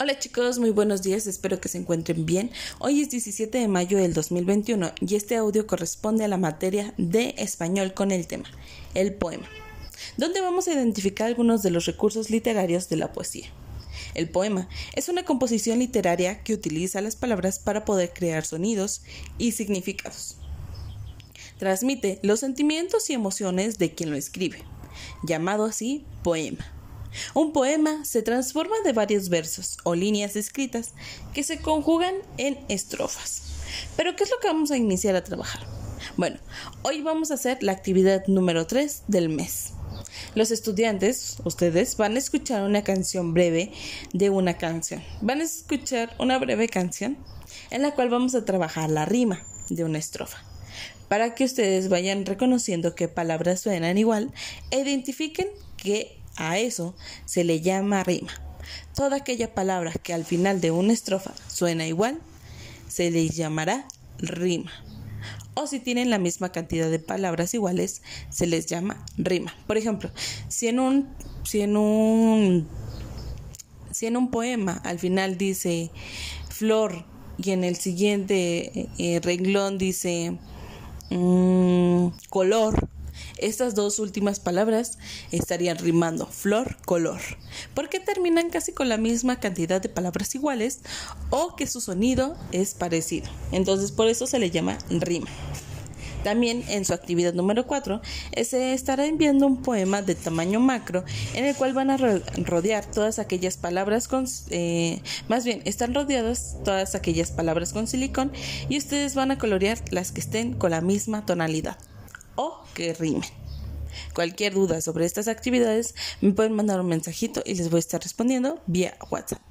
Hola chicos, muy buenos días, espero que se encuentren bien. Hoy es 17 de mayo del 2021 y este audio corresponde a la materia de español con el tema, el poema, donde vamos a identificar algunos de los recursos literarios de la poesía. El poema es una composición literaria que utiliza las palabras para poder crear sonidos y significados. Transmite los sentimientos y emociones de quien lo escribe, llamado así poema. Un poema se transforma de varios versos o líneas escritas que se conjugan en estrofas. Pero ¿qué es lo que vamos a iniciar a trabajar? Bueno, hoy vamos a hacer la actividad número 3 del mes. Los estudiantes, ustedes, van a escuchar una canción breve de una canción. Van a escuchar una breve canción en la cual vamos a trabajar la rima de una estrofa. Para que ustedes vayan reconociendo qué palabras suenan igual e identifiquen qué a eso se le llama rima. Toda aquella palabra que al final de una estrofa suena igual, se les llamará rima. O si tienen la misma cantidad de palabras iguales, se les llama rima. Por ejemplo, si en un, si en un, si en un poema al final dice flor y en el siguiente eh, renglón dice mm, color, estas dos últimas palabras estarían rimando flor, color, porque terminan casi con la misma cantidad de palabras iguales o que su sonido es parecido. Entonces por eso se le llama rima. También en su actividad número 4 se estará enviando un poema de tamaño macro en el cual van a rodear todas aquellas palabras con, eh, más bien, están rodeadas todas aquellas palabras con silicón y ustedes van a colorear las que estén con la misma tonalidad o que rimen. Cualquier duda sobre estas actividades me pueden mandar un mensajito y les voy a estar respondiendo vía WhatsApp.